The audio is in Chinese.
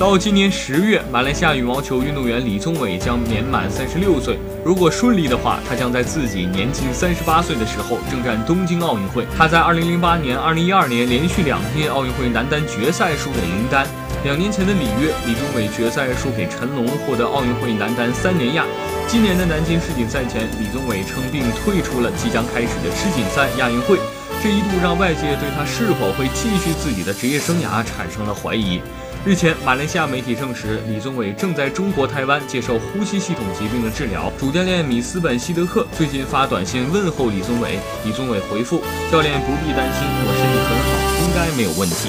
到今年十月，马来西亚羽毛球运动员李宗伟将年满三十六岁。如果顺利的话，他将在自己年仅三十八岁的时候征战东京奥运会。他在二零零八年、二零一二年连续两届奥运会男单决赛输给林丹。两年前的里约，李宗伟决赛输给陈龙，获得奥运会男单三连亚。今年的南京世锦赛前，李宗伟称病退出了即将开始的世锦赛亚运会。这一度让外界对他是否会继续自己的职业生涯产生了怀疑。日前，马来西亚媒体证实，李宗伟正在中国台湾接受呼吸系统疾病的治疗。主教练米斯本希德克最近发短信问候李宗伟，李宗伟回复：“教练不必担心，我身体很好，应该没有问题。”